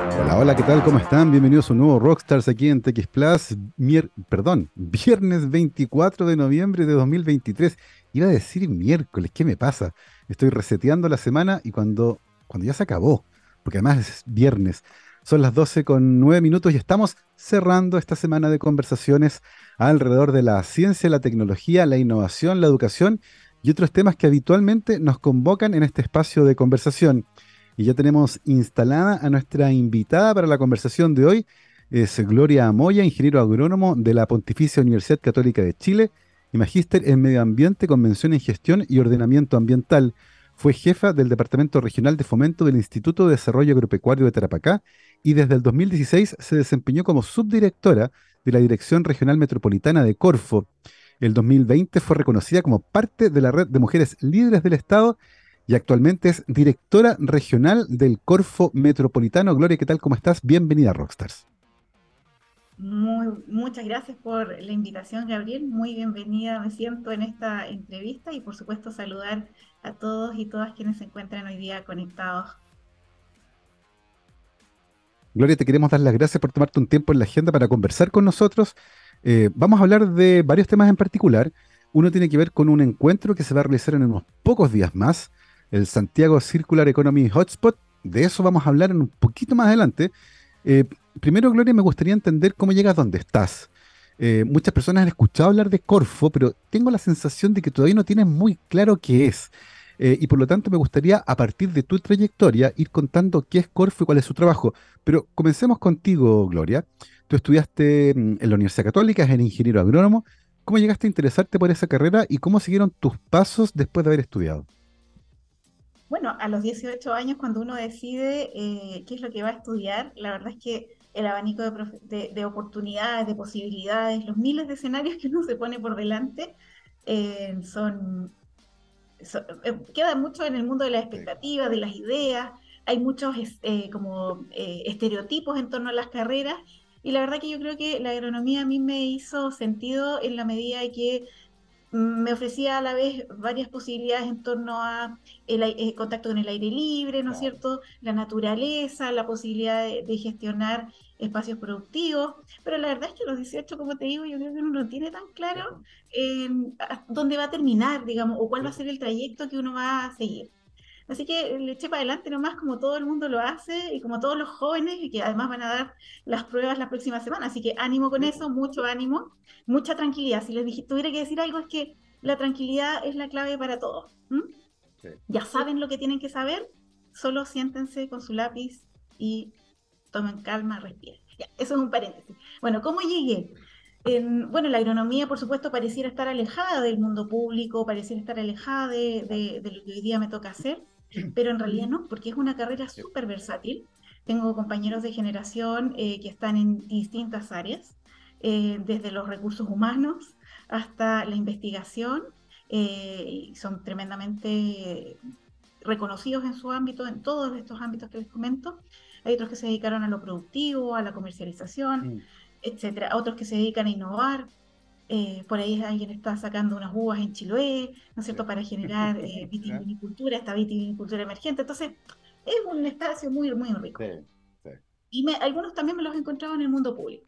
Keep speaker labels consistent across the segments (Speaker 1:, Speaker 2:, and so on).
Speaker 1: Hola, hola, ¿qué tal? ¿Cómo están? Bienvenidos a un nuevo Rockstars aquí en TX Plus. perdón, viernes 24 de noviembre de 2023. Iba a decir miércoles, ¿qué me pasa? Estoy reseteando la semana y cuando, cuando ya se acabó, porque además es viernes, son las 12 con 9 minutos y estamos cerrando esta semana de conversaciones alrededor de la ciencia, la tecnología, la innovación, la educación y otros temas que habitualmente nos convocan en este espacio de conversación. Y ya tenemos instalada a nuestra invitada para la conversación de hoy. Es Gloria Amoya, ingeniero agrónomo de la Pontificia Universidad Católica de Chile y magíster en Medio Ambiente, Convención en Gestión y Ordenamiento Ambiental. Fue jefa del Departamento Regional de Fomento del Instituto de Desarrollo Agropecuario de Tarapacá y desde el 2016 se desempeñó como subdirectora de la Dirección Regional Metropolitana de Corfo. El 2020 fue reconocida como parte de la red de mujeres líderes del Estado y actualmente es directora regional del Corfo Metropolitano. Gloria, ¿qué tal? ¿Cómo estás? Bienvenida a Rockstars.
Speaker 2: Muy, muchas gracias por la invitación, Gabriel. Muy bienvenida, me siento en esta entrevista y por supuesto saludar a todos y todas quienes se encuentran hoy día conectados.
Speaker 1: Gloria, te queremos dar las gracias por tomarte un tiempo en la agenda para conversar con nosotros. Eh, vamos a hablar de varios temas en particular. Uno tiene que ver con un encuentro que se va a realizar en unos pocos días más, el Santiago Circular Economy Hotspot. De eso vamos a hablar en un poquito más adelante. Eh, primero, Gloria, me gustaría entender cómo llegas donde estás. Eh, muchas personas han escuchado hablar de Corfo, pero tengo la sensación de que todavía no tienes muy claro qué es. Eh, y por lo tanto me gustaría, a partir de tu trayectoria, ir contando qué es Corfo y cuál es su trabajo. Pero comencemos contigo, Gloria. Tú estudiaste mm, en la Universidad Católica, eres ingeniero agrónomo. ¿Cómo llegaste a interesarte por esa carrera y cómo siguieron tus pasos después de haber estudiado?
Speaker 2: Bueno, a los 18 años, cuando uno decide eh, qué es lo que va a estudiar, la verdad es que el abanico de, oportunidades, de posibilidades, los miles de escenarios que uno se pone por delante, eh, son, eh, queda mucho en el mundo de las expectativas, de las ideas, hay muchos como estereotipos en torno a las carreras, y la verdad que yo creo que la agronomía a mí me hizo sentido en la medida de que me ofrecía a la vez varias posibilidades en torno a el, eh, contacto con el aire libre, ¿no es cierto? La naturaleza, la posibilidad de, gestionar espacios productivos, pero la verdad es que a los 18, como te digo, yo creo que uno no tiene tan claro dónde va a terminar, digamos, o cuál va a ser el trayecto que uno va a seguir. Así que le eché para adelante nomás como todo el mundo lo hace y como todos los jóvenes y que además van a dar las pruebas la próxima semana. Así que ánimo con eso, mucho ánimo, mucha tranquilidad. Si les tuviera que decir algo es que la tranquilidad es la clave para todo. Ya saben lo que tienen que saber, solo siéntense con su lápiz y tomen calma, respiren. Ya, eso es un paréntesis. Bueno, ¿cómo llegué? bueno, la agronomía, por supuesto, pareciera estar alejada del mundo público, pareciera estar alejada de, de lo que hoy día me toca hacer pero en realidad no, porque es una carrera súper versátil. Tengo compañeros de generación eh, que están en distintas áreas, eh, desde los recursos humanos hasta la investigación, eh, son tremendamente reconocidos en su ámbito, en todos estos ámbitos que les comento. Hay otros que se dedicaron a lo productivo, a la comercialización, mm. etcétera. Otros que se dedican a innovar, eh, por ahí alguien está sacando unas uvas en Chiloé, ¿no es cierto?, para generar eh, vitivinicultura, esta vitivinicultura emergente. Entonces, es un espacio muy, muy rico. Y me, algunos también me los he encontrado en el mundo público.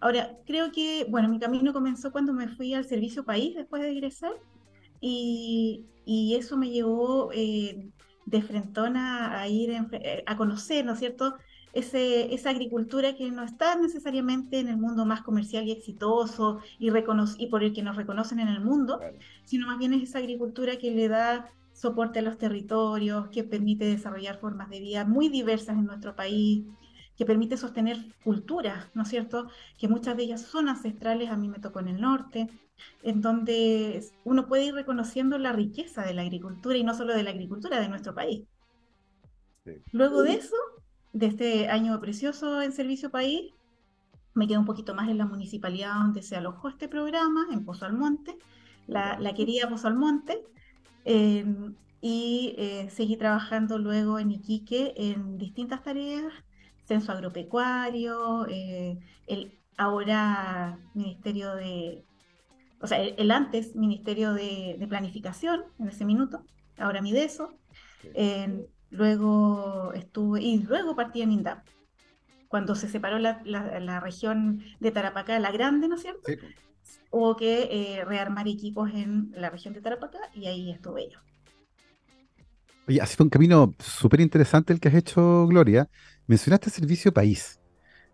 Speaker 2: Ahora, creo que, bueno, mi camino comenzó cuando me fui al servicio país después de egresar y, y eso me llevó eh, de frentona a ir a conocer, ¿no es cierto?, esa agricultura que no está necesariamente en el mundo más comercial y exitoso y, y por el que nos reconocen en el mundo, sino más bien es esa agricultura que le da soporte a los territorios, que permite desarrollar formas de vida muy diversas en nuestro país, que permite sostener culturas, ¿no es cierto? Que muchas de ellas son ancestrales, a mí me tocó en el norte, en donde uno puede ir reconociendo la riqueza de la agricultura y no solo de la agricultura de nuestro país. Luego de eso, de este año precioso en Servicio País. Me quedo un poquito más en la municipalidad donde se alojó este programa, en Pozo Almonte, la, la querida Pozo Almonte. Em, y eh, seguí trabajando luego en Iquique en distintas tareas, censo agropecuario, eh, el ahora Ministerio de, o sea, el, antes Ministerio de, Planificación, en ese minuto, ahora Mideso. Luego estuve, y luego partí en INDAP. cuando se separó la, la, región de Tarapacá, la grande, ¿no es cierto? Hubo que eh, rearmar equipos en la región de Tarapacá y ahí estuve yo.
Speaker 1: Oye, ha sido un camino súper interesante el que has hecho, Gloria. Mencionaste Servicio País,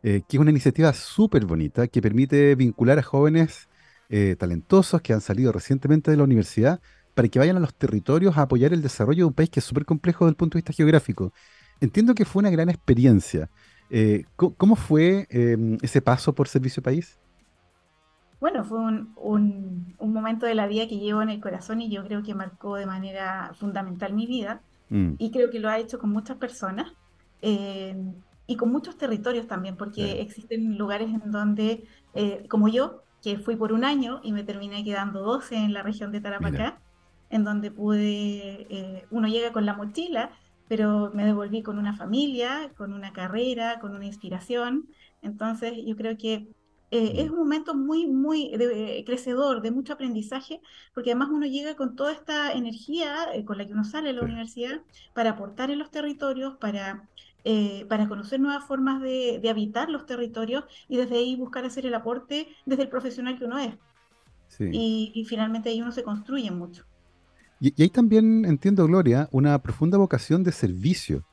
Speaker 1: eh, que es una iniciativa súper bonita que permite vincular a jóvenes eh, talentosos que han salido recientemente de la universidad para que vayan a los territorios a apoyar el desarrollo de un país que es súper complejo desde el punto de vista geográfico. Entiendo que fue una gran experiencia. Eh, ¿Cómo fue em, ese paso por Servicio País?
Speaker 2: Bueno, fue un, un, momento de la vida que llevo en el corazón y yo creo que marcó de manera fundamental mi vida mm. y creo que lo ha hecho con muchas personas eh, y con muchos territorios también, porque existen lugares en donde, eh, como yo, que fui por un año y me terminé quedando 12 en la región de Tarapacá, en donde pude, eh, uno llega con la mochila, pero me devolví con una familia, con una carrera, con una inspiración. Entonces yo creo que eh, es un momento muy, muy de, crecedor, de mucho aprendizaje, porque además uno llega con toda esta energía eh, con la que uno sale a la universidad para aportar en los territorios, para, para conocer nuevas formas de, habitar los territorios y desde ahí buscar hacer el aporte desde el profesional que uno es. Y, y, finalmente ahí uno se construye mucho.
Speaker 1: Y, hay también, entiendo, Gloria, una profunda vocación de servicio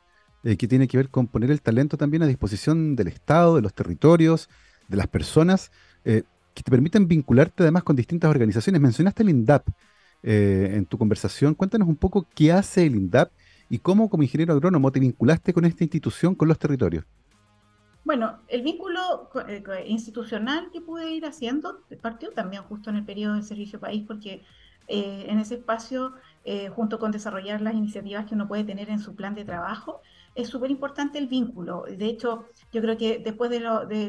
Speaker 1: eh, que tiene que ver con poner el talento también a disposición del Estado, de los territorios, de las personas, eh, que te permiten vincularte además con distintas organizaciones. Mencionaste el INDAP eh, en tu conversación. Cuéntanos un poco qué hace el INDAP y cómo como ingeniero agrónomo te vinculaste con esta institución, con los territorios.
Speaker 2: Bueno, el vínculo institucional que pude ir haciendo partió también justo en el periodo del Servicio País, porque eh, en ese espacio, eh, junto con desarrollar las iniciativas que uno puede tener en su plan de trabajo, es súper importante el vínculo. De hecho, yo creo que después de,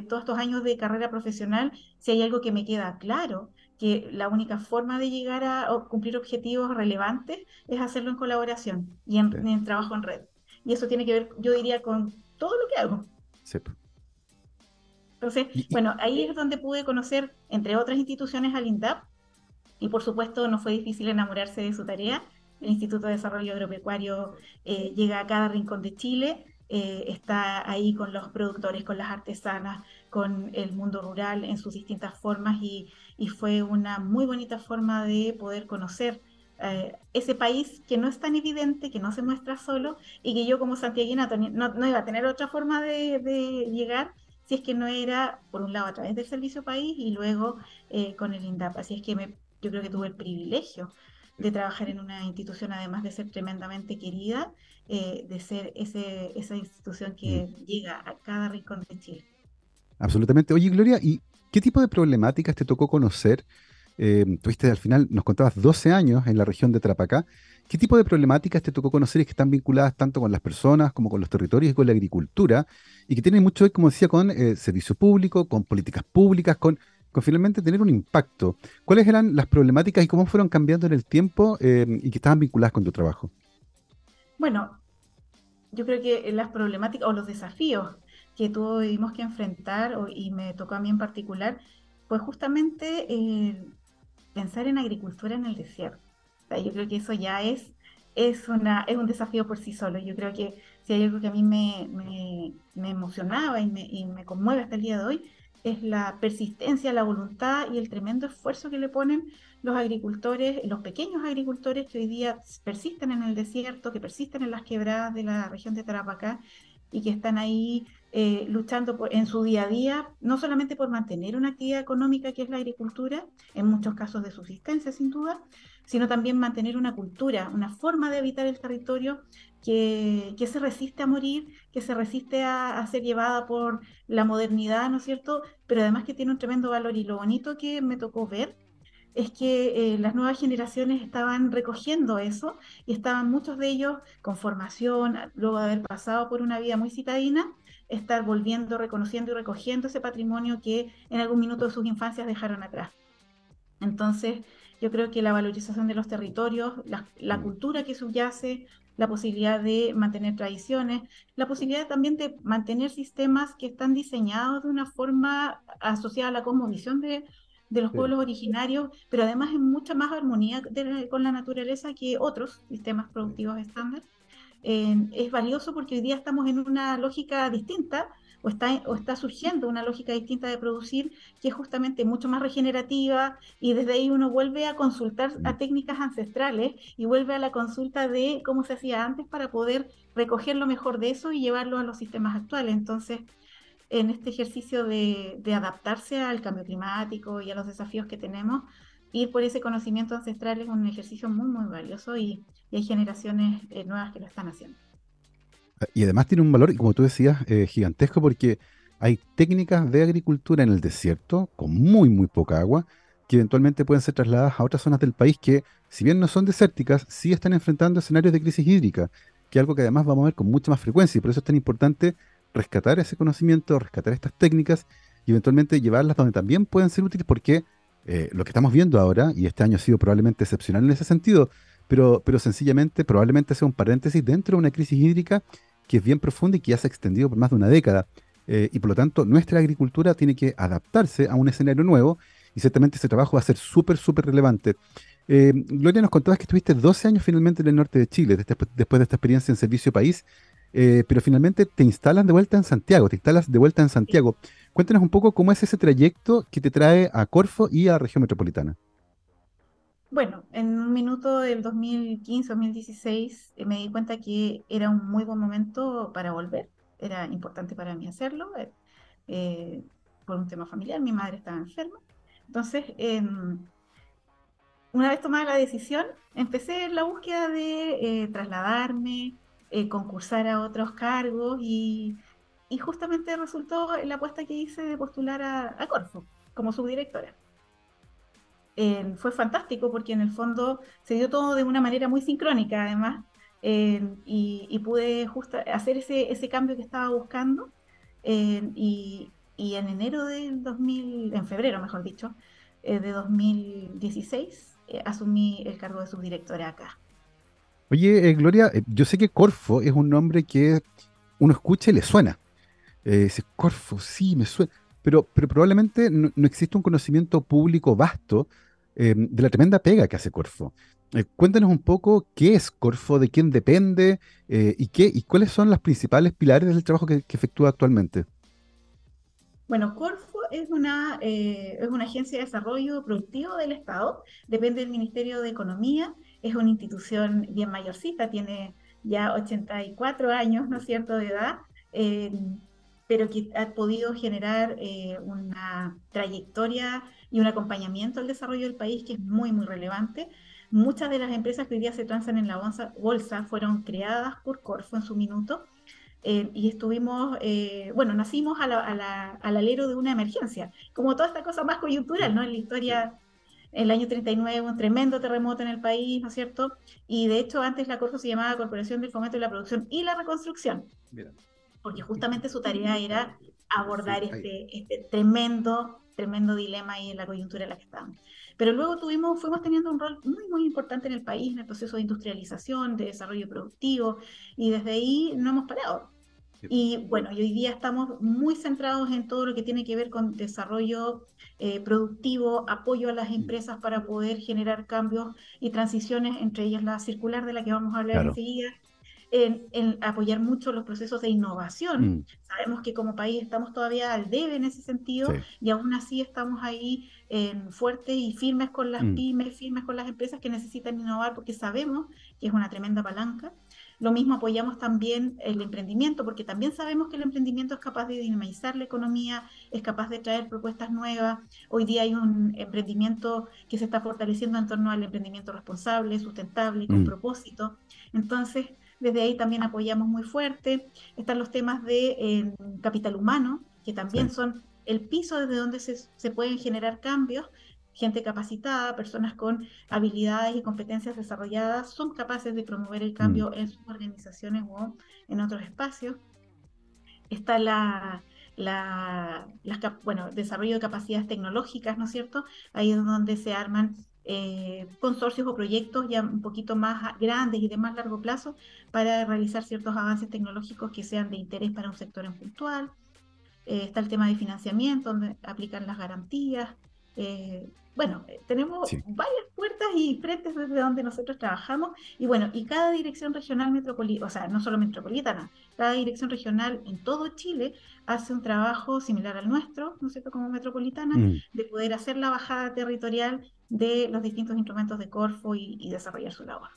Speaker 2: todos estos años de carrera profesional, si hay algo que me queda claro, que la única forma de llegar a cumplir objetivos relevantes es hacerlo en colaboración y en, trabajo en red. Y eso tiene que ver, yo diría, con todo lo que hago. Sí. Entonces, bueno, ahí es donde pude conocer, entre otras instituciones, al INDAP, y por supuesto no fue difícil enamorarse de su tarea. El Instituto de Desarrollo Agropecuario eh, llega a cada rincón de Chile, eh, está ahí con los productores, con las artesanas, con el mundo rural en sus distintas formas y, fue una muy bonita forma de poder conocer eh, ese país que no es tan evidente, que no se muestra solo y que yo como santiaguina no, iba a tener otra forma de, llegar si es que no era, por un lado, a través del Servicio País y luego con el INDAP. Así es que me yo creo que tuve el privilegio de trabajar en una institución, además de ser tremendamente querida, eh, de ser ese, esa institución que mm. llega a cada rincón de Chile.
Speaker 1: Absolutamente. Oye, Gloria, ¿y qué tipo de problemáticas te tocó conocer? Eh, tuviste al final, nos contabas 12 años en la región de Trapacá. ¿Qué tipo de problemáticas te tocó conocer y que están vinculadas tanto con las personas como con los territorios y con la agricultura? Y que tienen mucho que ver, como decía, con eh, servicio público, con políticas públicas, con con finalmente tener un impacto. ¿Cuáles eran las problemáticas y cómo fueron cambiando en el tiempo eh, y que estaban vinculadas con tu trabajo?
Speaker 2: Bueno, yo creo que las problemáticas o los desafíos que tuvimos que enfrentar, y me tocó a mí en particular, pues justamente eh, pensar en agricultura en el desierto. yo creo que eso ya es, es, una, es un desafío por sí solo. Yo creo que si hay algo que a mí me, me, emocionaba y me, y me conmueve hasta el día de hoy, es la persistencia, la voluntad y el tremendo esfuerzo que le ponen los agricultores, los pequeños agricultores que hoy día persisten en el desierto, que persisten en las quebradas de la región de Tarapacá y que están ahí eh, luchando en su día a día, no solamente por mantener una actividad económica que es la agricultura, en muchos casos de subsistencia sin duda, sino también mantener una cultura, una forma de habitar el territorio que, se resiste a morir, que se resiste a, ser llevada por la modernidad, ¿no es cierto? Pero además que tiene un tremendo valor y lo bonito que me tocó ver es que eh, las nuevas generaciones estaban recogiendo eso y estaban muchos de ellos con formación, luego de haber pasado por una vida muy citadina, estar volviendo, reconociendo y recogiendo ese patrimonio que en algún minuto de sus infancias dejaron atrás. Entonces, yo creo que la valorización de los territorios, la mm. cultura que subyace, la posibilidad de mantener tradiciones, la posibilidad también de mantener sistemas que están diseñados de una forma asociada a la cosmovisión de, los pueblos originarios, pero además en mucha más armonía con la naturaleza que otros sistemas productivos estándar. es valioso porque hoy día estamos en una lógica distinta o está, o está surgiendo una lógica distinta de producir que es justamente mucho más regenerativa y desde ahí uno vuelve a consultar a mm. técnicas ancestrales y vuelve a la consulta de cómo se hacía antes para poder recoger lo mejor de eso y llevarlo a los sistemas actuales. Entonces, en este ejercicio de, de adaptarse al cambio climático y a los desafíos que tenemos, ir por ese conocimiento ancestral es un ejercicio muy, muy valioso y, hay generaciones eh, nuevas que lo están haciendo.
Speaker 1: Y además tiene un valor, como tú decías, eh, gigantesco porque hay técnicas de agricultura en el desierto con muy, muy poca agua que eventualmente pueden ser trasladadas a otras zonas del país que, si bien no son desérticas, sí están enfrentando escenarios de crisis hídrica, que es algo que además vamos a ver con mucha más frecuencia y por eso es tan importante rescatar ese conocimiento, rescatar estas técnicas y eventualmente llevarlas donde también pueden ser útiles porque eh, lo que estamos viendo ahora, y este año ha sido probablemente excepcional en ese sentido, pero, pero sencillamente probablemente sea un paréntesis dentro de una crisis hídrica que es bien profunda y que ya se ha extendido por más de una década. Eh, y por lo tanto, nuestra agricultura tiene que adaptarse a un escenario nuevo y ciertamente ese trabajo va a ser súper, súper relevante. Eh, Gloria, nos contabas que estuviste 12 años finalmente en el norte de Chile, después, de esta experiencia en servicio país, eh, pero finalmente te instalas de vuelta en Santiago, te instalas de vuelta en Santiago. Cuéntanos un poco cómo es ese trayecto que te trae a Corfo y a la región metropolitana.
Speaker 2: Bueno, en un minuto del 2015-2016 eh, me di cuenta que era un muy buen momento para volver. Era importante para mí hacerlo eh, eh, por un tema familiar. Mi madre estaba enferma. Entonces, em, una vez tomada la decisión, empecé la búsqueda de trasladarme, concursar a otros cargos y, justamente resultó la apuesta que hice de postular a, a Corfo como subdirectora fue fantástico porque en el fondo se dio todo de una manera muy sincrónica además y, pude justo hacer ese, ese cambio que estaba buscando y, en enero del 2000, en febrero mejor dicho, eh, de 2016 eh, asumí el cargo de subdirectora acá.
Speaker 1: Oye, eh, Gloria, yo sé que Corfo es un nombre que uno escucha y le suena. dice, Corfo, sí, me suena. Pero, pero probablemente no, existe un conocimiento público vasto eh, de la tremenda pega que hace Corfo. Eh, cuéntanos un poco qué es Corfo, de quién depende eh, y, qué, y cuáles son los principales pilares del trabajo que, efectúa actualmente.
Speaker 2: Bueno, Corfo es una, es una agencia de desarrollo productivo del Estado, depende del Ministerio de Economía, es una institución bien mayorcita, tiene ya 84 años, ¿no es cierto?, de edad pero que ha podido generar eh, una trayectoria y un acompañamiento al desarrollo del país que es muy, muy relevante. Muchas de las empresas que hoy día se transan en la bolsa, fueron creadas por Corfo en su minuto eh, y estuvimos, eh, bueno, nacimos al alero de una emergencia, como toda esta cosa más coyuntural, ¿no? En la historia, el año 39 un tremendo terremoto en el país, ¿no es cierto? Y de hecho antes la Corfo se llamaba Corporación del Fomento de la Producción y la Reconstrucción porque justamente su tarea era abordar este, este tremendo, tremendo dilema ahí en la coyuntura en la que estábamos. Pero luego tuvimos, fuimos teniendo un rol muy, muy importante en el país, en el proceso de industrialización, de desarrollo productivo, y desde ahí no hemos parado. Y bueno, y hoy día estamos muy centrados en todo lo que tiene que ver con desarrollo eh, productivo, apoyo a las empresas para poder generar cambios y transiciones, entre ellas la circular de la que vamos a hablar enseguida, en, apoyar mucho los procesos de innovación. Mm. Sabemos que como país estamos todavía al debe en ese sentido y aún así estamos ahí fuertes y firmes con las mm. pymes, firmes con las empresas que necesitan innovar porque sabemos que es una tremenda palanca. Lo mismo apoyamos también el emprendimiento, porque también sabemos que el emprendimiento es capaz de dinamizar la economía, es capaz de traer propuestas nuevas. Hoy día hay un emprendimiento que se está fortaleciendo en torno al emprendimiento responsable, sustentable con mm. propósito. Entonces, desde ahí también apoyamos muy fuerte. Están los temas de eh, capital humano, que también son el piso desde donde se, pueden generar cambios. Gente capacitada, personas con habilidades y competencias desarrolladas son capaces de promover el cambio mm. en sus organizaciones o en otros espacios. Está la, la, bueno, desarrollo de capacidades tecnológicas, ¿no es cierto? Ahí es donde se arman eh, consorcios o proyectos ya un poquito más grandes y de más largo plazo para realizar ciertos avances tecnológicos que sean de interés para un sector en puntual. Eh, está el tema de financiamiento, donde aplican las garantías. Eh, bueno, eh, tenemos varias puertas y frentes desde donde nosotros trabajamos y bueno, y cada dirección regional metropolitana, o sea, no solo metropolitana, cada dirección regional en todo Chile hace un trabajo similar al nuestro, ¿no es cierto?, como metropolitana, mm. de poder hacer la bajada territorial de los distintos instrumentos de Corfo y, desarrollar su labor.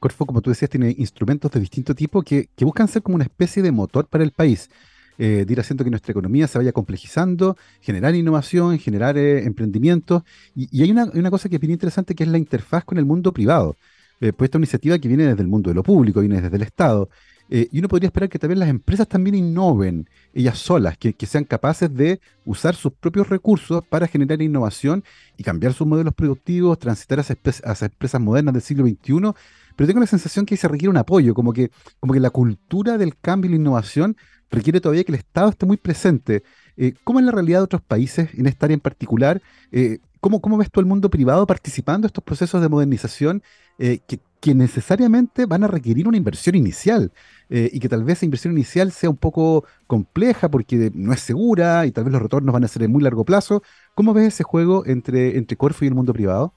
Speaker 1: Corfo, como tú decías, tiene instrumentos de distinto tipo que, que buscan ser como una especie de motor para el país eh, de ir haciendo que nuestra economía se vaya complejizando, generar innovación, generar eh, emprendimientos. Y, hay una, cosa que es bien interesante que es la interfaz con el mundo privado. Eh, pues esta iniciativa que viene desde el mundo de lo público, viene desde el Estado. Eh, y uno podría esperar que también las empresas también innoven ellas solas, que, sean capaces de usar sus propios recursos para generar innovación y cambiar sus modelos productivos, transitar a esas, empresas modernas del siglo XXI. Pero tengo la sensación que se requiere un apoyo, como que, como que la cultura del cambio y la innovación requiere todavía que el Estado esté muy presente. Eh, ¿Cómo es la realidad de otros países en esta área en particular? Eh, ¿cómo, ¿Cómo ves tú el mundo privado participando en estos procesos de modernización eh, que, necesariamente van a requerir una inversión inicial? y que tal vez esa inversión inicial sea un poco compleja porque no es segura y tal vez los retornos van a ser de muy largo plazo. ¿Cómo ves ese juego entre, entre Corfo y el mundo privado?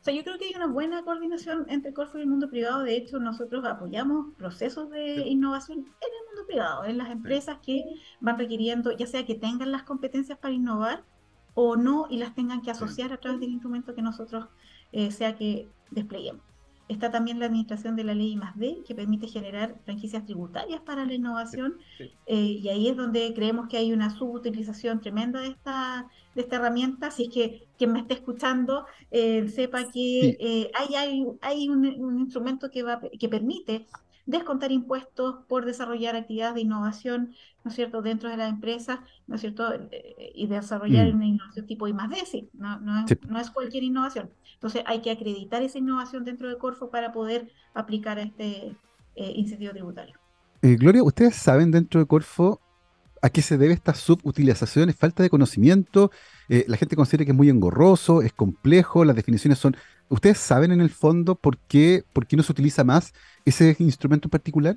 Speaker 2: O sea, yo creo que hay una buena coordinación entre Corfo y el mundo privado. De hecho, nosotros apoyamos procesos de innovación en el mundo privado, en las empresas que van requiriendo, ya sea que tengan las competencias para innovar o no, y las tengan que asociar a través del instrumento que nosotros eh, sea que despleguemos. Está también la administración de la ley más D, que permite generar franquicias tributarias para la innovación, eh, y ahí es donde creemos que hay una subutilización tremenda de esta, de esta herramienta. Si es que quien me esté escuchando eh, sepa que eh, hay, hay, hay un, un, instrumento que, va, que permite descontar impuestos por desarrollar actividades de innovación, ¿no es cierto?, dentro de la empresa, ¿no es cierto?, eh, y desarrollar mm. una innovación tipo I más D, no, no, es, no es cualquier innovación. Entonces hay que acreditar esa innovación dentro de Corfo para poder aplicar este eh, incentivo tributario.
Speaker 1: Eh, Gloria, ¿ustedes saben dentro de Corfo a qué se debe esta subutilización? ¿Es falta de conocimiento? ¿La gente considera que es muy engorroso, es complejo, las definiciones son ¿Ustedes saben en el fondo por qué, por qué no se utiliza más ese instrumento en particular?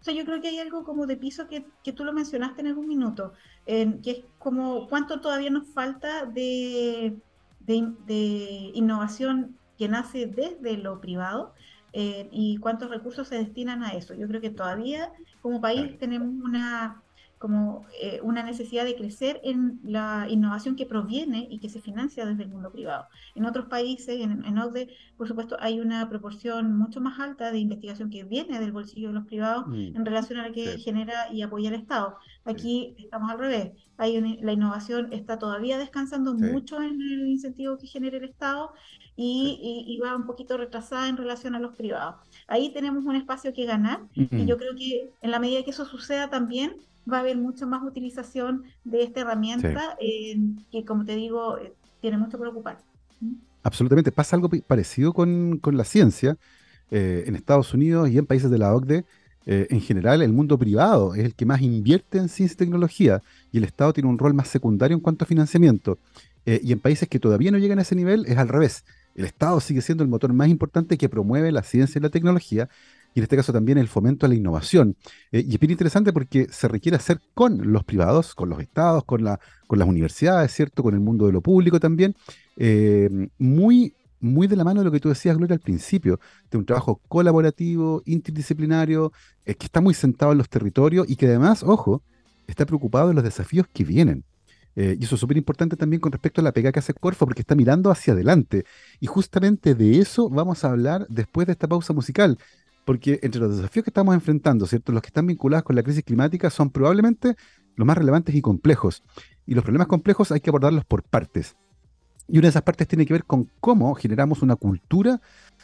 Speaker 2: O sea, yo creo que hay algo como de piso que, que tú lo mencionaste en algún minuto, que es como cuánto todavía nos falta de, de, innovación que nace desde lo privado eh, y cuántos recursos se destinan a eso. Yo creo que todavía como país tenemos una como eh, una necesidad de crecer en la innovación que proviene y que se financia desde el mundo privado. En otros países, en, en OCDE, por supuesto, hay una proporción mucho más alta de investigación que viene del bolsillo de los privados mm. en relación a la que genera y apoya el Estado. Aquí estamos al revés. Hay la innovación está todavía descansando mucho en el incentivo que genera el Estado y, y, va un poquito retrasada en relación a los privados. Ahí tenemos un espacio que ganar y yo creo que en la medida que eso suceda también va a haber mucha más utilización de esta herramienta eh, que, como te digo, eh, tiene mucho que preocupar.
Speaker 1: ¿Mm? Absolutamente. Pasa algo parecido con, la ciencia. Eh, en Estados Unidos y en países de la OCDE, en general, el mundo privado es el que más invierte en ciencia y tecnología y el Estado tiene un rol más secundario en cuanto a financiamiento. y en países que todavía no llegan a ese nivel es al revés. El Estado sigue siendo el motor más importante que promueve la ciencia y la tecnología y en este caso también el fomento a la innovación. Eh, y es bien interesante porque se requiere hacer con los privados, con los estados, con, la, con las universidades, ¿cierto? Con el mundo de lo público también, eh, muy, muy de la mano de lo que tú decías, Gloria, al principio, de un trabajo colaborativo, interdisciplinario, eh, que está muy sentado en los territorios y que además, ojo, está preocupado de los desafíos que vienen. Y eso es súper importante también con respecto a la pega que hace Corfo, porque está mirando hacia adelante. Y justamente de eso vamos a hablar después de esta pausa musical porque entre los desafíos que estamos enfrentando, ¿cierto? Los que están vinculados con la crisis climática son probablemente los más relevantes y complejos. Y los problemas complejos hay que abordarlos por partes. Y una de esas partes tiene que ver con cómo generamos una cultura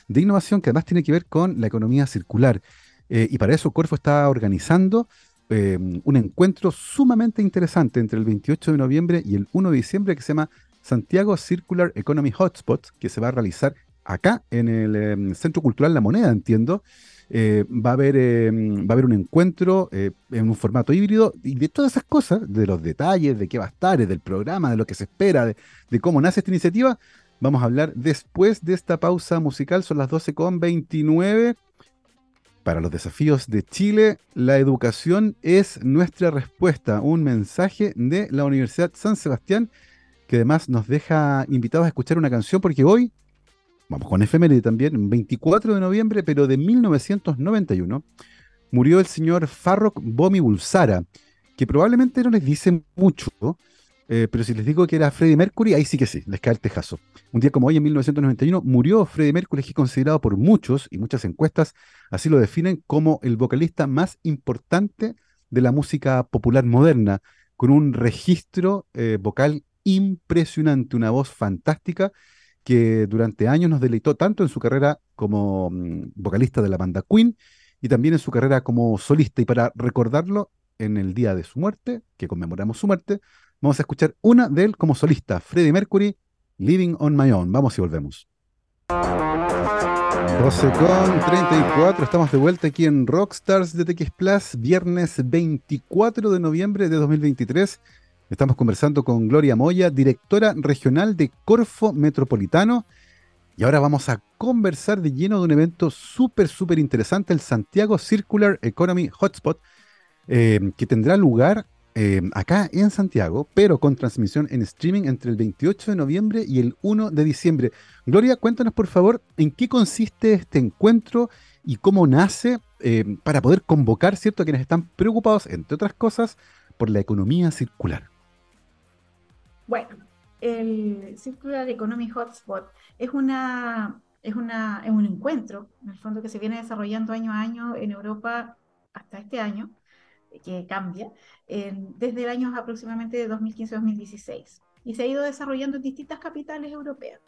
Speaker 1: de innovación que además tiene que ver con la economía circular. Eh, y para eso Corfo está organizando eh, un encuentro sumamente interesante entre el 28 de noviembre y el 1 de diciembre que se llama Santiago Circular Economy Hotspot, que se va a realizar acá en el em, Centro Cultural La Moneda, entiendo, eh, va, a haber, em, va a haber un encuentro eh, en un formato híbrido y de todas esas cosas, de los detalles, de qué va a estar, del programa, de lo que se espera, de, cómo nace esta iniciativa, vamos a hablar después de esta pausa musical, son las 12.29. Para los desafíos de Chile, la educación es nuestra respuesta. Un mensaje de la Universidad San Sebastián que además nos deja invitados a escuchar una canción, porque hoy, vamos con efeméride también, 24 de noviembre, pero de 1991, murió el señor Farrokh Bomi Bulsara, que probablemente no les dice mucho, eh, pero si les digo que era Freddie Mercury, ahí sí que sí, les cae el tejazo. Un día como hoy, en 1991, murió Freddie Mercury, que es considerado por muchos y muchas encuestas, así lo definen, como el vocalista más importante de la música popular moderna, con un registro eh, vocal impresionante, una voz fantástica que durante años nos deleitó tanto en su carrera como mm, vocalista de la banda Queen y también en su carrera como solista. Y para recordarlo, en el día de su muerte, que conmemoramos su muerte, Vamos a escuchar una de él como solista, Freddie Mercury, Living on My Own. Vamos y volvemos. 12 con 34, estamos de vuelta aquí en Rockstars de TX Plus, viernes 24 de noviembre de 2023. Estamos conversando con Gloria Moya, directora regional de Corfo Metropolitano. Y ahora vamos a conversar de lleno de un evento súper, súper interesante, el Santiago Circular Economy Hotspot, eh, que tendrá lugar Em, acá en Santiago, pero con transmisión en streaming entre el 28 de noviembre y el 1 de diciembre. Gloria, cuéntanos por favor en qué consiste este encuentro y cómo nace em, para poder convocar ¿cierto? a quienes están preocupados, entre otras cosas, por la economía circular.
Speaker 2: Bueno, el Circular Economy Hotspot es una es, una, es un encuentro, en el fondo, que se viene desarrollando año a año en Europa hasta este año, que cambia, desde el año aproximadamente de 2015-2016 y se ha ido desarrollando en distintas capitales europeas.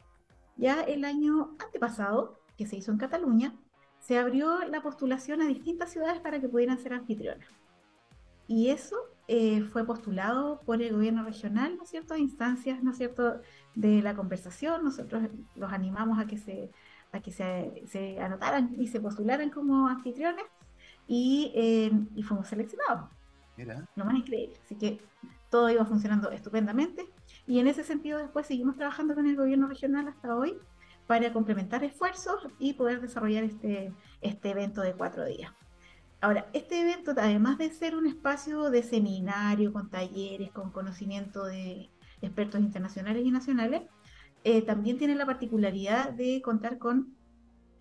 Speaker 2: Ya el año antepasado, que se hizo en Cataluña, se abrió la postulación a distintas ciudades para que pudieran ser anfitrionas. Y eso eh, fue postulado por el gobierno regional, ¿no es cierto?, a instancias, ¿no es cierto?, de la conversación. Nosotros los animamos a que se, a que se, se anotaran y se postularan como anfitriones y, eh, y fuimos seleccionados. Lo más increíble. Así que todo iba funcionando estupendamente. Y en ese sentido después seguimos trabajando con el gobierno regional hasta hoy para complementar esfuerzos y poder desarrollar este, este evento de cuatro días. Ahora, este evento, además de ser un espacio de seminario, con talleres, con conocimiento de expertos internacionales y nacionales, eh, también tiene la particularidad de contar con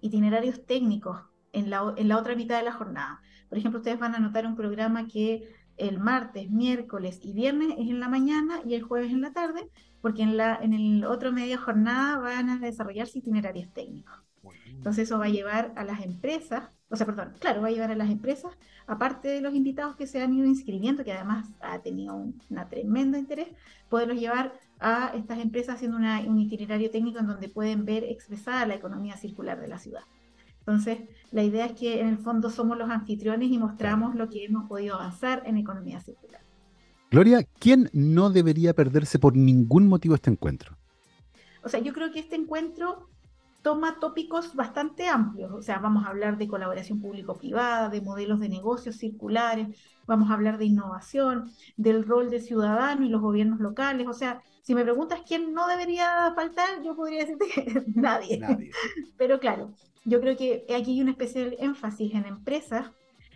Speaker 2: itinerarios técnicos en la, en la otra mitad de la jornada. Por ejemplo, ustedes van a notar un programa que el martes, miércoles y viernes es en la mañana y el jueves en la tarde, porque en, la, en el otro media jornada van a desarrollarse itinerarios técnicos. Entonces eso va a llevar a las empresas, o sea, perdón, claro, va a llevar a las empresas, aparte de los invitados que se han ido inscribiendo, que además ha tenido un tremendo interés, poderlos llevar a estas empresas haciendo un itinerario técnico en donde pueden ver expresada la economía circular de la ciudad. Entonces, la idea es que en el fondo somos los anfitriones y mostramos lo que hemos podido avanzar en economía circular.
Speaker 1: Gloria, ¿quién no debería perderse por ningún motivo este encuentro?
Speaker 2: O sea, yo creo que este encuentro toma tópicos bastante amplios, o sea, vamos a hablar de colaboración público-privada, de modelos de negocios circulares, vamos a hablar de innovación, del rol del ciudadano y los gobiernos locales, o sea, si me preguntas quién no debería faltar, yo podría decirte que nadie. nadie. Pero claro, yo creo que aquí hay un especial énfasis en empresas,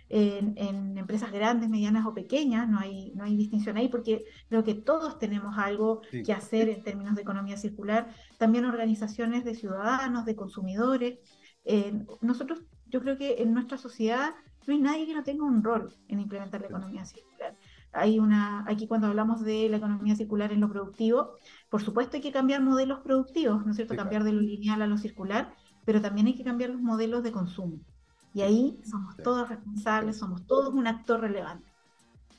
Speaker 2: en, empresas grandes, medianas o pequeñas, no hay, no hay distinción ahí porque creo que todos tenemos algo que hacer en términos de economía circular, también organizaciones de ciudadanos, de consumidores. Eh, nosotros, yo creo que en nuestra sociedad no hay nadie que no tenga un rol en implementar la economía circular. Hay una, aquí cuando hablamos de la economía circular en lo productivo, por supuesto hay que cambiar modelos productivos, ¿no es cierto? cambiar de lo lineal a lo circular, pero también hay que cambiar los modelos de consumo. Y ahí somos todos responsables, somos todos un actor relevante.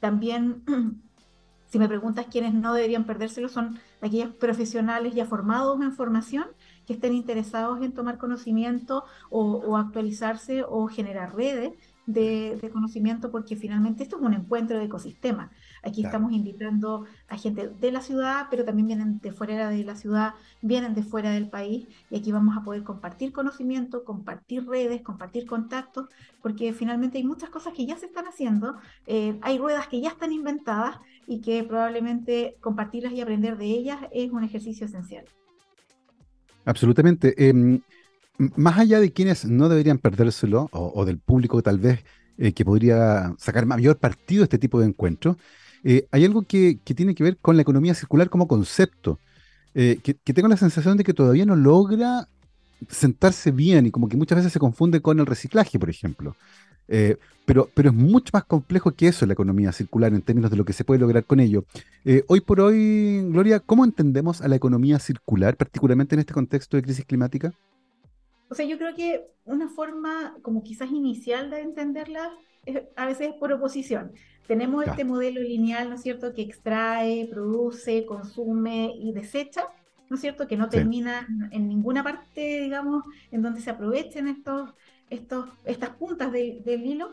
Speaker 2: También, si me preguntas quiénes no deberían perdérselo, son aquellos profesionales ya formados en formación que estén interesados en tomar conocimiento o, o actualizarse o generar redes de, conocimiento porque finalmente esto es un encuentro de ecosistema. Aquí estamos invitando a gente de la ciudad, pero también vienen de fuera de la ciudad, vienen de fuera del país y aquí vamos a poder compartir conocimiento, compartir redes, compartir contactos, porque finalmente hay muchas cosas que ya se están haciendo, eh, hay ruedas que ya están inventadas y que probablemente compartirlas y aprender de ellas es un ejercicio esencial.
Speaker 1: Absolutamente. Em, más allá de quienes no deberían perdérselo, o, del público tal vez eh, que podría sacar mayor partido de este tipo de encuentros, eh, hay algo que, tiene que ver con la economía circular como concepto. eh, que, tengo la sensación de que todavía no logra sentarse bien y como que muchas veces se confunde con el reciclaje, por ejemplo. Pero, pero es mucho más complejo que eso la economía circular en términos de lo que se puede lograr con ello. Hoy por hoy, Gloria, ¿cómo entendemos a la economía circular, particularmente en este contexto de crisis climática?
Speaker 2: O sea, yo creo que una forma como quizás inicial de entenderla a veces es por oposición. Tenemos este modelo lineal, ¿no es cierto?, que extrae, produce, consume y desecha, ¿no es cierto?, que no termina en ninguna parte, digamos, en donde se aprovechen estos, estos, estas puntas del hilo,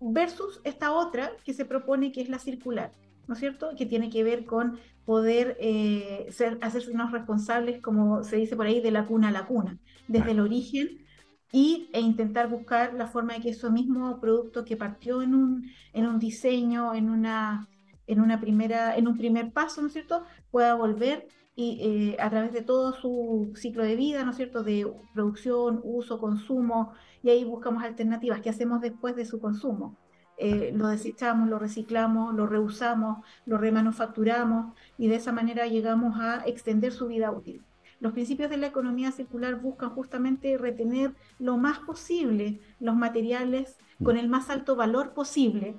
Speaker 2: versus esta otra que se propone que es la circular, ¿no es cierto?, que tiene que ver con poder eh, ser, hacerse unos responsables, como se dice por ahí, de la cuna a la cuna, desde el origen y, e intentar buscar la forma de que ese mismo producto que partió en un, en un diseño, en, una, en, una primera, en un primer paso, ¿no es cierto?, pueda volver y eh, a través de todo su ciclo de vida, ¿no es cierto?, de producción, uso, consumo, y ahí buscamos alternativas. ¿Qué hacemos después de su consumo? Eh, lo desechamos, lo reciclamos, lo reusamos, lo remanufacturamos y de esa manera llegamos a extender su vida útil. Los principios de la economía circular buscan justamente retener lo más posible los materiales con el más alto valor posible,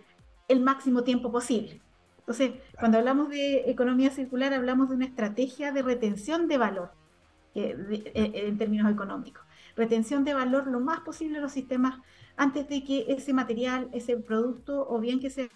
Speaker 2: el máximo tiempo posible. Entonces, cuando hablamos de economía circular, hablamos de una estrategia de retención de valor eh, eh, en términos económicos. Retención de valor lo más posible en los sistemas antes de que ese material, ese producto, o bien que sea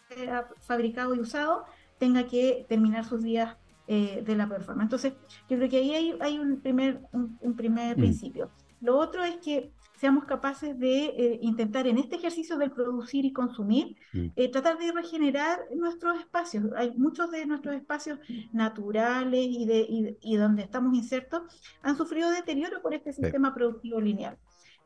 Speaker 2: fabricado y usado, tenga que terminar sus días eh, de la performance. Entonces, yo creo que ahí hay, un primer, un, primer mm. principio. Lo otro es que seamos capaces de eh, intentar en este ejercicio del producir y consumir, mm. eh, tratar de regenerar nuestros espacios. Hay muchos de nuestros espacios naturales y, de, y, donde estamos insertos han sufrido deterioro por este sistema productivo lineal.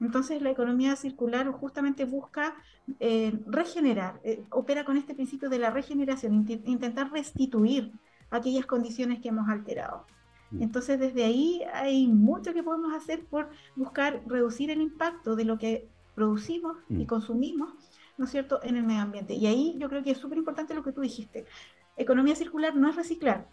Speaker 2: Entonces, la economía circular justamente busca eh, regenerar, eh, opera con este principio de la regeneración, intentar restituir aquellas condiciones que hemos alterado. Mm. Entonces, desde ahí hay mucho que podemos hacer por buscar reducir el impacto de lo que producimos y mm. consumimos, ¿no es cierto?, en el medio ambiente. Y ahí yo creo que es súper importante lo que tú dijiste. Economía circular no es reciclar.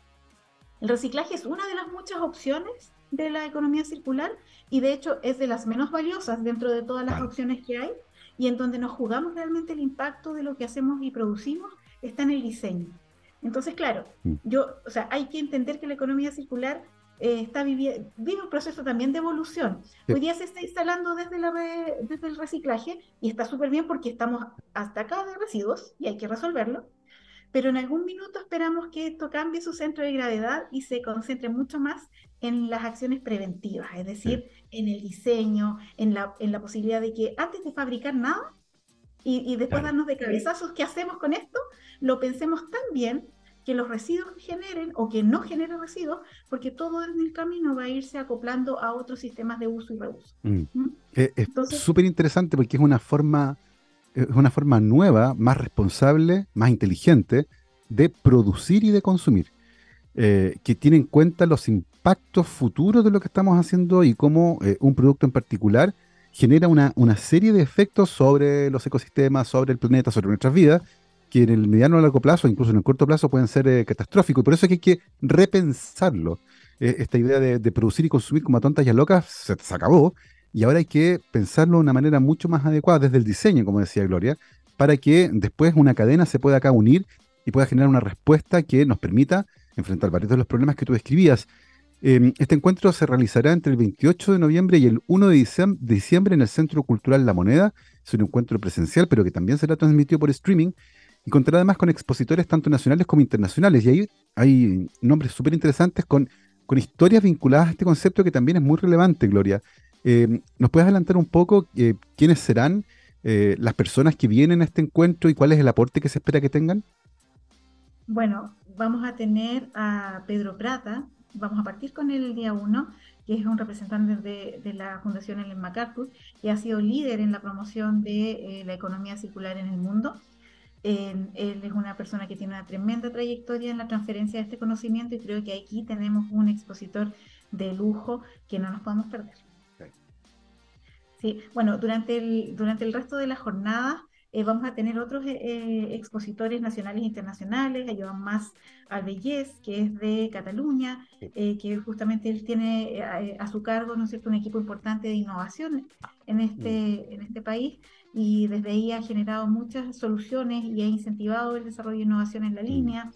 Speaker 2: El reciclaje es una de las muchas opciones de la economía circular y de hecho es de las menos valiosas dentro de todas las opciones que hay y en donde nos jugamos realmente el impacto de lo que hacemos y producimos está en el diseño. Entonces, claro, mm. yo, o sea, hay que entender que la economía circular eh, está viviendo, vive un proceso también de evolución. Hoy día se está instalando desde, la desde el reciclaje y está súper bien porque estamos hasta acá de residuos y hay que resolverlo pero en algún minuto esperamos que esto cambie su centro de gravedad y se concentre mucho más en las acciones preventivas, es decir, en el diseño, en la, en la posibilidad de que antes de fabricar nada y, después darnos de cabezazos qué hacemos con esto, lo pensemos tan bien que los residuos generen o que no generen residuos, porque todo en el camino va a irse acoplando a otros sistemas de uso y reuso. Mm.
Speaker 1: ¿Mm? Eh, es súper interesante porque es una forma es una forma nueva, más responsable, más inteligente de producir y de consumir, eh, que tiene en cuenta los impactos futuros de lo que estamos haciendo y cómo eh, un producto en particular genera una, una, serie de efectos sobre los ecosistemas, sobre el planeta, sobre nuestras vidas, que en el mediano o largo plazo, incluso en el corto plazo, pueden ser eh, catastróficos. Por eso hay que repensarlo. esta idea de, de, producir y consumir como a tontas y a locas se, se acabó y ahora hay que pensarlo de una manera mucho más adecuada desde el diseño, como decía Gloria, para que después una cadena se pueda acá unir y pueda generar una respuesta que nos permita enfrentar varios de los problemas que tú describías. Em, este encuentro se realizará entre el 28 de noviembre y el 1 de diciembre en el Centro Cultural La Moneda. Es un encuentro presencial, pero que también será transmitido por streaming y contará además con expositores tanto nacionales como internacionales. Y ahí hay nombres súper interesantes con, historias vinculadas a este concepto que también es muy relevante, Gloria. Eh, ¿Nos puedes adelantar un poco eh, quiénes serán eh, las personas que vienen a este encuentro y cuál es el aporte que se espera que tengan?
Speaker 2: Bueno, vamos a tener a Pedro Prata, vamos a partir con el día 1, que es un representante de, la Fundación Ellen MacArthur, que ha sido líder en la promoción de la economía circular en el mundo. él es una persona que tiene una tremenda trayectoria en la transferencia de este conocimiento y creo que aquí tenemos un expositor de lujo que no nos podemos perder. Sí, bueno, durante el, durante el resto de la jornada eh, vamos a tener otros eh, eh, expositores nacionales e internacionales, a Joan Mas Albellés, que es de Cataluña, que justamente él tiene a, su cargo ¿no es cierto? un equipo importante de innovación en este, mm. en este país y desde ahí ha generado muchas soluciones y ha incentivado el desarrollo de innovación en la mm. línea.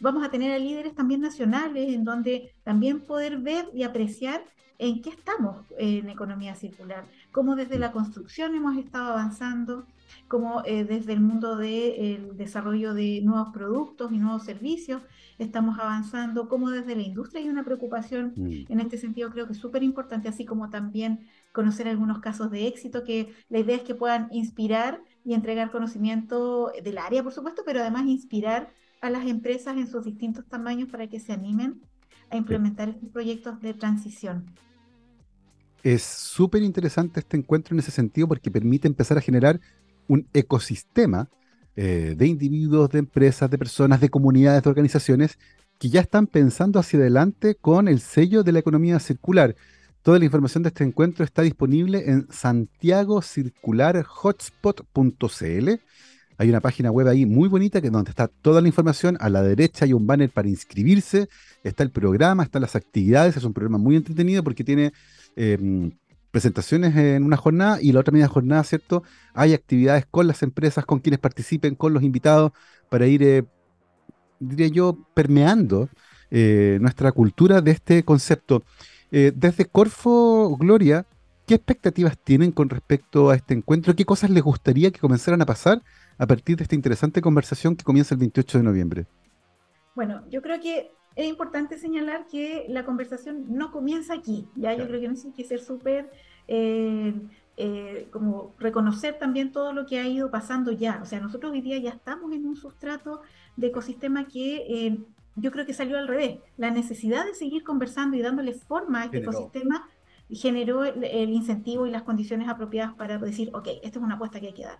Speaker 2: Vamos a tener a líderes también nacionales en donde también poder ver y apreciar en qué estamos en economía circular, cómo desde la construcción hemos estado avanzando, cómo eh, desde el mundo del desarrollo de nuevos productos y nuevos servicios estamos avanzando, cómo desde la industria hay una preocupación mm. en este sentido, creo que es súper importante, así como también conocer algunos casos de éxito, que la idea es que puedan inspirar y entregar conocimiento del área, por supuesto, pero además inspirar a las empresas en sus distintos tamaños para que se animen a implementar estos proyectos de transición.
Speaker 1: Es súper interesante este encuentro en ese sentido porque permite empezar a generar un ecosistema eh, de individuos, de empresas, de personas, de comunidades, de organizaciones que ya están pensando hacia adelante con el sello de la economía circular. Toda la información de este encuentro está disponible en santiagocircularhotspot.cl. Hay una página web ahí muy bonita que donde está toda la información. A la derecha hay un banner para inscribirse. Está el programa, están las actividades. Es un programa muy entretenido porque tiene Em, presentaciones en una jornada y la otra media jornada, ¿cierto? Hay actividades con las empresas, con quienes participen, con los invitados, para ir, eh, diría yo, permeando eh, nuestra cultura de este concepto. Eh, desde Corfo, Gloria, ¿qué expectativas tienen con respecto a este encuentro? ¿Qué cosas les gustaría que comenzaran a pasar a partir de esta interesante conversación que comienza el 28 de noviembre?
Speaker 2: Bueno, yo creo que es importante señalar que la conversación no comienza aquí, ya yo creo que hay que ser súper, eh, eh, como reconocer también todo lo que ha ido pasando ya, o sea, nosotros hoy día ya estamos en un sustrato de ecosistema que eh, yo creo que salió al revés, la necesidad de seguir conversando y dándole forma a este ecosistema generó el, el, incentivo y las condiciones apropiadas para decir, ok, esta es una apuesta que hay que dar.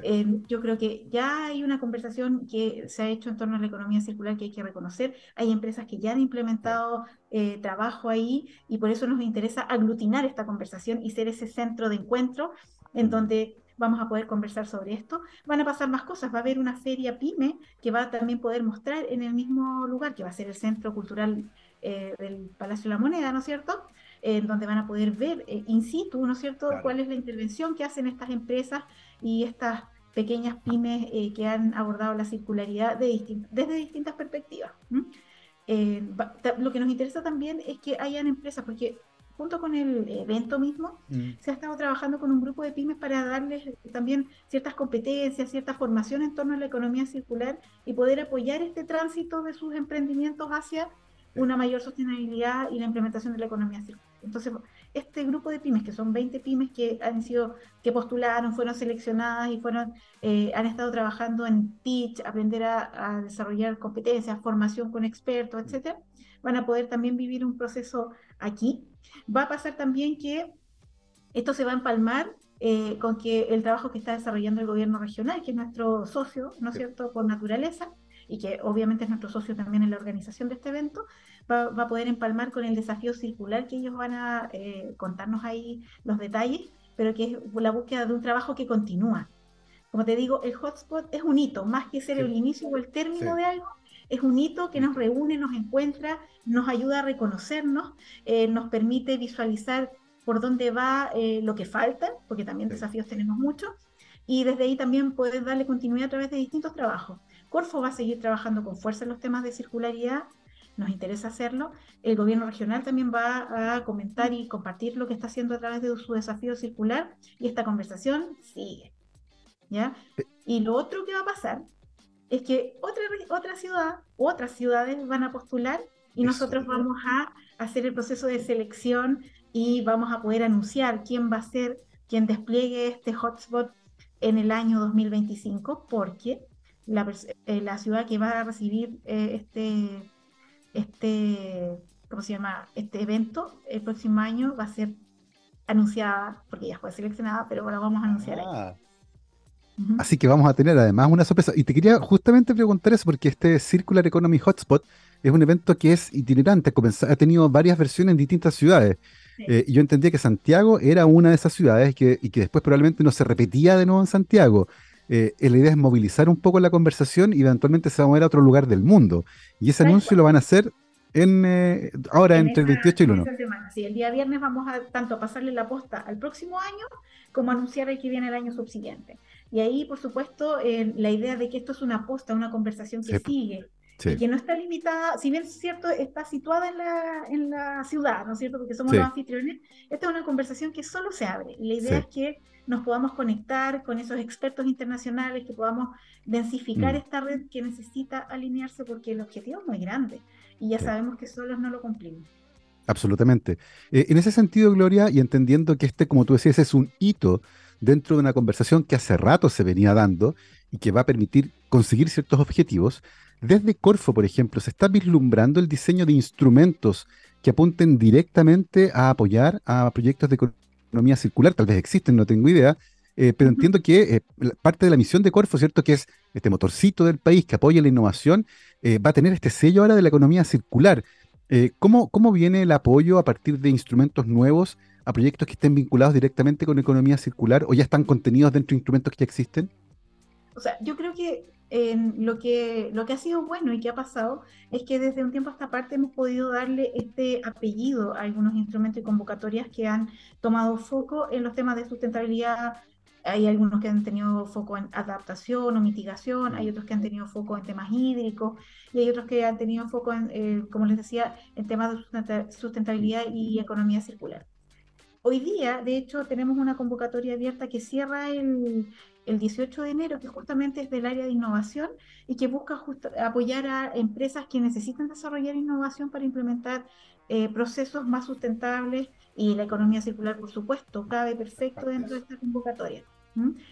Speaker 2: Em, yo creo que ya hay una conversación que se ha hecho en torno a la economía circular que hay que reconocer. Hay empresas que ya han implementado eh, trabajo ahí y por eso nos interesa aglutinar esta conversación y ser ese centro de encuentro en donde vamos a poder conversar sobre esto. Van a pasar más cosas, va a haber una feria PYME que va a también poder mostrar en el mismo lugar, que va a ser el Centro Cultural eh, del Palacio de la Moneda, ¿no es cierto? En donde van a poder ver eh, in situ, ¿no es cierto?, cuál es la intervención que hacen estas empresas y estas pequeñas pymes eh, que han abordado la circularidad de desde distintas perspectivas. Eh, lo que nos interesa también es que hayan empresas, porque junto con el evento mismo, mm. se ha estado trabajando con un grupo de pymes para darles también ciertas competencias, cierta formación en torno a la economía circular y poder apoyar este tránsito de sus emprendimientos hacia una mayor sostenibilidad y la implementación de la economía circular. Entonces, este grupo de pymes, que son 20 pymes que han sido, que postularon, fueron seleccionadas y fueron, eh, han estado trabajando en pitch, aprender a, desarrollar competencias, formación con expertos, etcétera, van a poder también vivir un proceso aquí. Va a pasar también que esto se va a empalmar eh, con que el trabajo que está desarrollando el gobierno regional, que es nuestro socio, ¿no es cierto?, por naturaleza, y que obviamente es nuestro socio también en la organización de este evento, va, a poder empalmar con el desafío circular que ellos van a eh, contarnos ahí los detalles, pero que es la búsqueda de un trabajo que continúa. Como te digo, el hotspot es un hito, más que ser el inicio o el término de algo, es un hito que nos reúne, nos encuentra, nos ayuda a reconocernos, eh, nos permite visualizar por dónde va eh, lo que falta, porque también desafíos tenemos muchos, y desde ahí también poder darle continuidad a través de distintos trabajos. Corfo va a seguir trabajando con fuerza en los temas de circularidad, nos interesa hacerlo. El gobierno regional también va a comentar y compartir lo que está haciendo a través de su desafío circular y esta conversación sigue. ¿ya? Y lo otro que va a pasar es que otra, otra ciudad, otras ciudades van a postular y nosotros vamos a hacer el proceso de selección y vamos a poder anunciar quién va a ser quien despliegue este hotspot en el año 2025, porque la, eh, la ciudad que va a recibir eh, este, este, ¿cómo se llama? Este evento el próximo año va a ser anunciada, porque ya fue seleccionada, pero ahora vamos a anunciar ah.
Speaker 1: Así que vamos a tener además una sorpresa. Y te quería justamente preguntar eso, porque este Circular Economy Hotspot es un evento que es itinerante, ha tenido varias versiones en distintas ciudades. Eh, y yo entendía que Santiago era una de esas ciudades que, y que después probablemente no se repetía de nuevo en Santiago. Eh, la idea es movilizar un poco la conversación y eventualmente se va a mover a otro lugar del mundo. Y ese anuncio lo van a hacer en, eh, ahora entre el 28 y el 1.
Speaker 2: Sí, el día viernes vamos a tanto pasarle la posta al próximo año como anunciar el que viene el año subsiguiente. Y ahí, por supuesto, la idea de que esto es una posta, una conversación que sigue, y que no está limitada, si bien es cierto, está situada en la, en la ciudad, ¿no es cierto? Porque somos los anfitriones, esta es una conversación que solo se abre. Y la idea es que nos podamos conectar con esos expertos internacionales, que podamos densificar mm. esta red que necesita alinearse porque el objetivo es muy grande y ya sabemos que solos no lo cumplimos.
Speaker 1: Absolutamente. Eh, en ese sentido, Gloria, y entendiendo que este, como tú decías, es un hito dentro de una conversación que hace rato se venía dando y que va a permitir conseguir ciertos objetivos, desde Corfo, por ejemplo, se está vislumbrando el diseño de instrumentos que apunten directamente a apoyar a proyectos de economía circular. Tal vez existen, no tengo idea, eh, pero entiendo que eh, parte de la misión de Corfo, ¿cierto? Que es este motorcito del país que apoya la innovación, eh, va a tener este sello ahora de la economía circular. ¿cómo, ¿Cómo viene el apoyo a partir de instrumentos nuevos a proyectos que estén vinculados directamente con economía circular o ya están contenidos dentro de instrumentos que ya existen?
Speaker 2: O sea, yo creo que lo, que, lo que ha sido bueno y que ha pasado es que desde un tiempo a esta parte hemos podido darle este apellido a algunos instrumentos y convocatorias que han tomado foco en los temas de sustentabilidad. Hay algunos que han tenido foco en adaptación o mitigación, hay otros que han tenido foco en temas hídricos y hay otros que han tenido foco, en, eh, como les decía, en temas de sustentabilidad y economía circular. Hoy día, de hecho, tenemos una convocatoria abierta que cierra el, el 18 de enero, que justamente es del área de innovación y que busca apoyar a empresas que necesitan desarrollar innovación para implementar eh, procesos más sustentables y la economía circular, por supuesto, cabe perfecto dentro de esta convocatoria.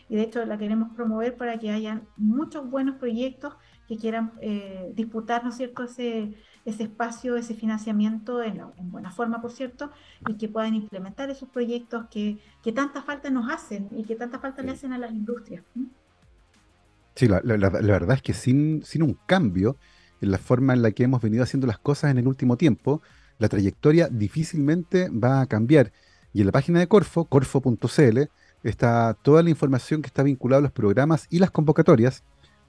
Speaker 2: Y de hecho la queremos promover para que hayan muchos buenos proyectos que quieran eh, disputar, ¿no es cierto?, ese, ese espacio, ese financiamiento en, buena forma, por cierto, y que puedan implementar esos proyectos que, que tanta falta nos hacen y que tanta falta le hacen a las industrias.
Speaker 1: Sí, la, la, verdad es que sin, sin un cambio en la forma en la que hemos venido haciendo las cosas en el último tiempo, la trayectoria difícilmente va a cambiar. Y en la página de Corfo, corfo.cl, está toda la información que está vinculada a los programas y las convocatorias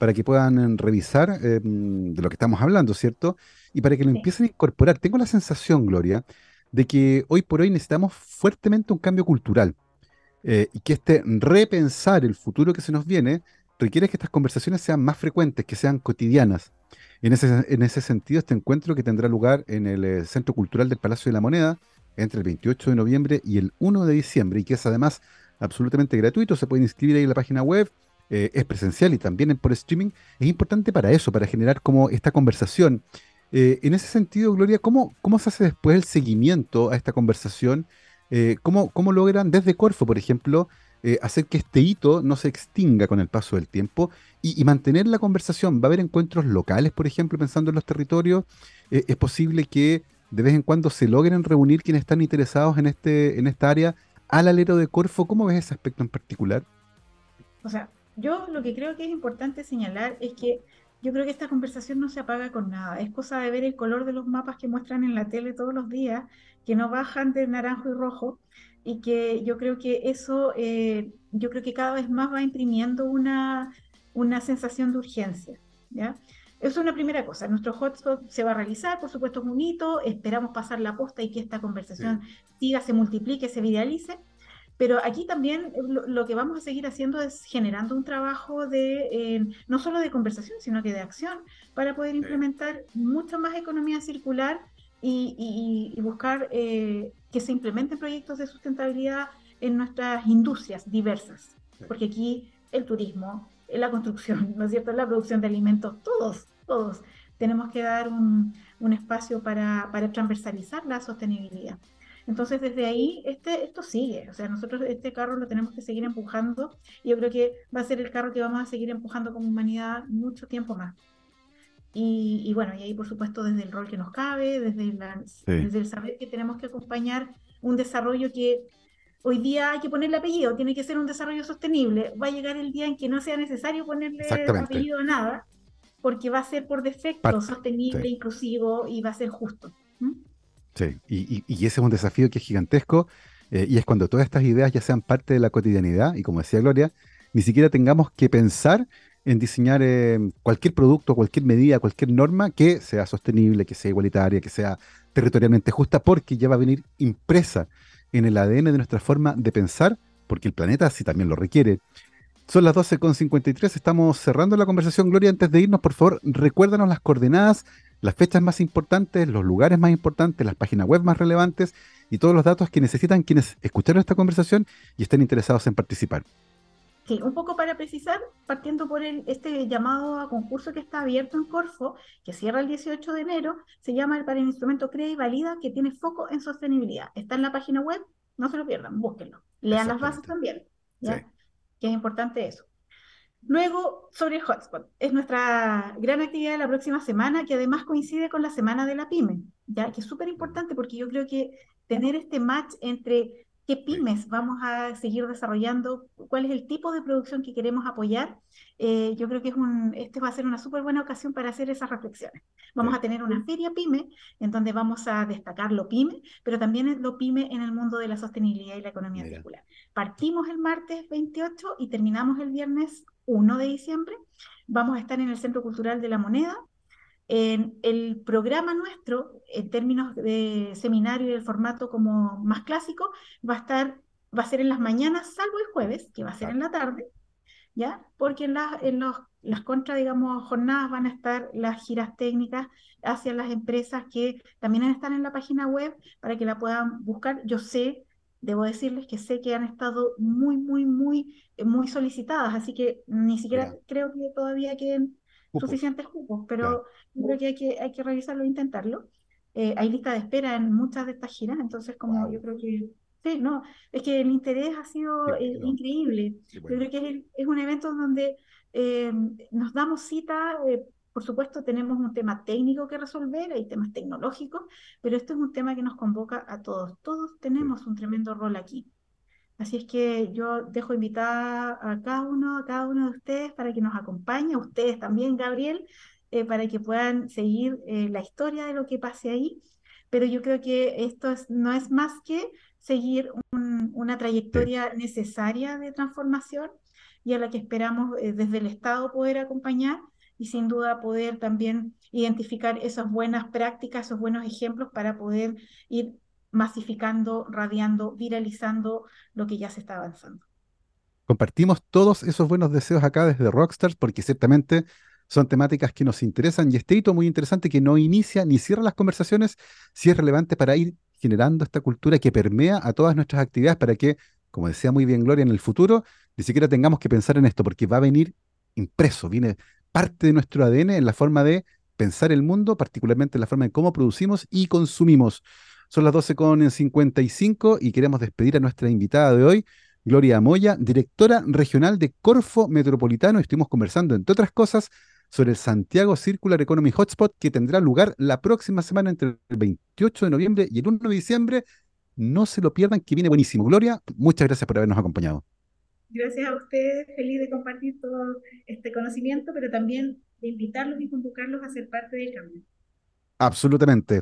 Speaker 1: para que puedan revisar em, de lo que estamos hablando, ¿cierto? y para que lo empiecen a incorporar. Tengo la sensación, Gloria, de que hoy por hoy necesitamos fuertemente un cambio cultural eh, y que este repensar el futuro que se nos viene requiere que estas conversaciones sean más frecuentes, que sean cotidianas. En ese, en ese sentido, este encuentro que tendrá lugar en el eh, Centro Cultural del Palacio de la Moneda entre el 28 de noviembre y el 1 de diciembre, y que es además absolutamente gratuito, se pueden inscribir ahí en la página web, eh, es presencial y también por streaming, es importante para eso, para generar como esta conversación eh, en ese sentido, Gloria, ¿cómo, ¿cómo se hace después el seguimiento a esta conversación? Eh, ¿cómo, ¿cómo, logran desde Corfo, por ejemplo, hacer que este hito no se extinga con el paso del tiempo y, mantener la conversación? ¿Va a haber encuentros locales, por ejemplo, pensando en los territorios? ¿Es posible que de vez en cuando se logren reunir quienes están interesados en, este, en esta área al alero de Corfo? ¿Cómo ves ese aspecto en particular?
Speaker 2: O sea, yo lo que creo que es importante señalar es que yo creo que esta conversación no se apaga con nada. Es cosa de ver el color de los mapas que muestran en la tele todos los días, que no bajan de naranjo y rojo, y que yo creo que eso, eh, yo creo que cada vez más va imprimiendo una, una sensación de urgencia. ¿ya? Eso es una primera cosa. Nuestro hotspot se va a realizar, por supuesto es un hito, esperamos pasar la posta y que esta conversación siga, se multiplique, se viralice. Pero aquí también eh, lo, que vamos a seguir haciendo es generando un trabajo de eh, no solo de conversación, sino que de acción para poder implementar mucho más economía circular y, buscar eh, que se implementen proyectos de sustentabilidad en nuestras industrias diversas. Porque aquí el turismo, la construcción, ¿no es cierto? La producción de alimentos, todos, todos tenemos que dar un, un espacio para, para transversalizar la sostenibilidad. Entonces, desde ahí, este, esto sigue. O sea, nosotros este carro lo tenemos que seguir empujando. Y yo creo que va a ser el carro que vamos a seguir empujando como humanidad mucho tiempo más. Y, bueno, y ahí, por supuesto, desde el rol que nos cabe, desde, desde el saber que tenemos que acompañar un desarrollo que hoy día hay que ponerle apellido, tiene que ser un desarrollo sostenible. Va a llegar el día en que no sea necesario ponerle apellido a nada, porque va a ser por defecto sostenible, inclusivo y va a ser justo.
Speaker 1: Sí, y, ese es un desafío que es gigantesco, eh, y es cuando todas estas ideas ya sean parte de la cotidianidad, y como decía Gloria, ni siquiera tengamos que pensar en diseñar eh, cualquier producto, cualquier medida, cualquier norma que sea sostenible, que sea igualitaria, que sea territorialmente justa, porque ya va a venir impresa en el ADN de nuestra forma de pensar, porque el planeta así también lo requiere. Son las 12.53, estamos cerrando la conversación. Gloria, antes de irnos, por favor, recuérdanos las coordenadas, las fechas más importantes, los lugares más importantes, las páginas web más relevantes y todos los datos que necesitan quienes escucharon esta conversación y estén interesados en participar.
Speaker 2: Sí, un poco para precisar, partiendo por el, este llamado a concurso que está abierto en Corfo, que cierra el 18 de enero, se llama el para el instrumento Crea y Valida, que tiene foco en sostenibilidad. Está en la página web, no se lo pierdan, búsquenlo. Lean las bases también, ¿ya? que es importante eso. Luego, sobre el hotspot, es nuestra gran actividad de la próxima semana, que además coincide con la semana de la pyme, ¿ya? que es súper importante porque yo creo que tener este match entre qué pymes vamos a seguir desarrollando, cuál es el tipo de producción que queremos apoyar. Eh, yo creo que es un, este va a ser una súper buena ocasión para hacer esas reflexiones. Vamos a tener una feria pyme en donde vamos a destacar lo pyme, pero también lo pyme en el mundo de la sostenibilidad y la economía circular. Partimos el martes 28 y terminamos el viernes 1 de diciembre. Vamos a estar en el Centro Cultural de la Moneda en el programa nuestro, en términos de seminario y el formato como más clásico, va a estar, va a ser en las mañanas, salvo el jueves, que va a ser en la tarde, ¿ya? Porque en, en los, las contra, digamos, jornadas van a estar las giras técnicas hacia las empresas que también están en la página web para que la puedan buscar. Yo sé, debo decirles que sé que han estado muy, muy, muy, muy solicitadas, así que ni siquiera creo que todavía queden suficientes cupos, pero creo que hay que, hay que revisarlo e intentarlo. Eh, hay lista de espera en muchas de estas giras, entonces como yo creo que sí, no, es que el interés ha sido eh, increíble. Yo creo que es, un evento donde eh, nos damos cita, por supuesto tenemos un tema técnico que resolver, hay temas tecnológicos, pero esto es un tema que nos convoca a todos. Todos tenemos un tremendo rol aquí. Así es que yo dejo invitada a cada uno, a cada uno de ustedes para que nos acompañe, a ustedes también, Gabriel, eh, para que puedan seguir eh, la historia de lo que pase ahí. Pero yo creo que esto no es más que seguir una trayectoria necesaria de transformación y a la que esperamos eh, desde el Estado poder acompañar y sin duda poder también identificar esas buenas prácticas, esos buenos ejemplos para poder ir masificando, radiando, viralizando lo que ya se está avanzando.
Speaker 1: Compartimos todos esos buenos deseos acá desde Rockstars porque ciertamente son temáticas que nos interesan y este hito muy interesante que no inicia ni cierra las conversaciones, si es relevante para ir generando esta cultura que permea a todas nuestras actividades para que, como decía muy bien Gloria, en el futuro ni siquiera tengamos que pensar en esto porque va a venir impreso, viene parte de nuestro ADN en la forma de pensar el mundo, particularmente en la forma de cómo producimos y consumimos. Son las 12.55 y queremos despedir a nuestra invitada de hoy, Gloria Moya, directora regional de Corfo Metropolitano. Estuvimos conversando, entre otras cosas, sobre el Santiago Circular Economy Hotspot que tendrá lugar la próxima semana entre el 28 de noviembre y el 1 de diciembre. No se lo pierdan, que viene buenísimo. Gloria, muchas gracias por habernos acompañado.
Speaker 2: Gracias a ustedes, feliz de compartir todo este conocimiento, pero también de invitarlos y convocarlos a ser parte del cambio.
Speaker 1: Absolutamente.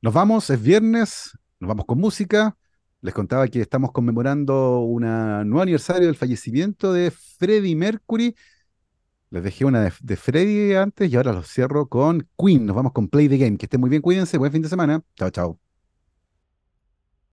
Speaker 1: Nos vamos, es viernes, nos vamos con música. Les contaba que estamos conmemorando un nuevo aniversario del fallecimiento de Freddie Mercury. Les dejé una de, de Freddie antes y ahora los cierro con Queen. Nos vamos con Play the Game. Que estén muy bien, cuídense. Buen fin de semana. Chao, chao.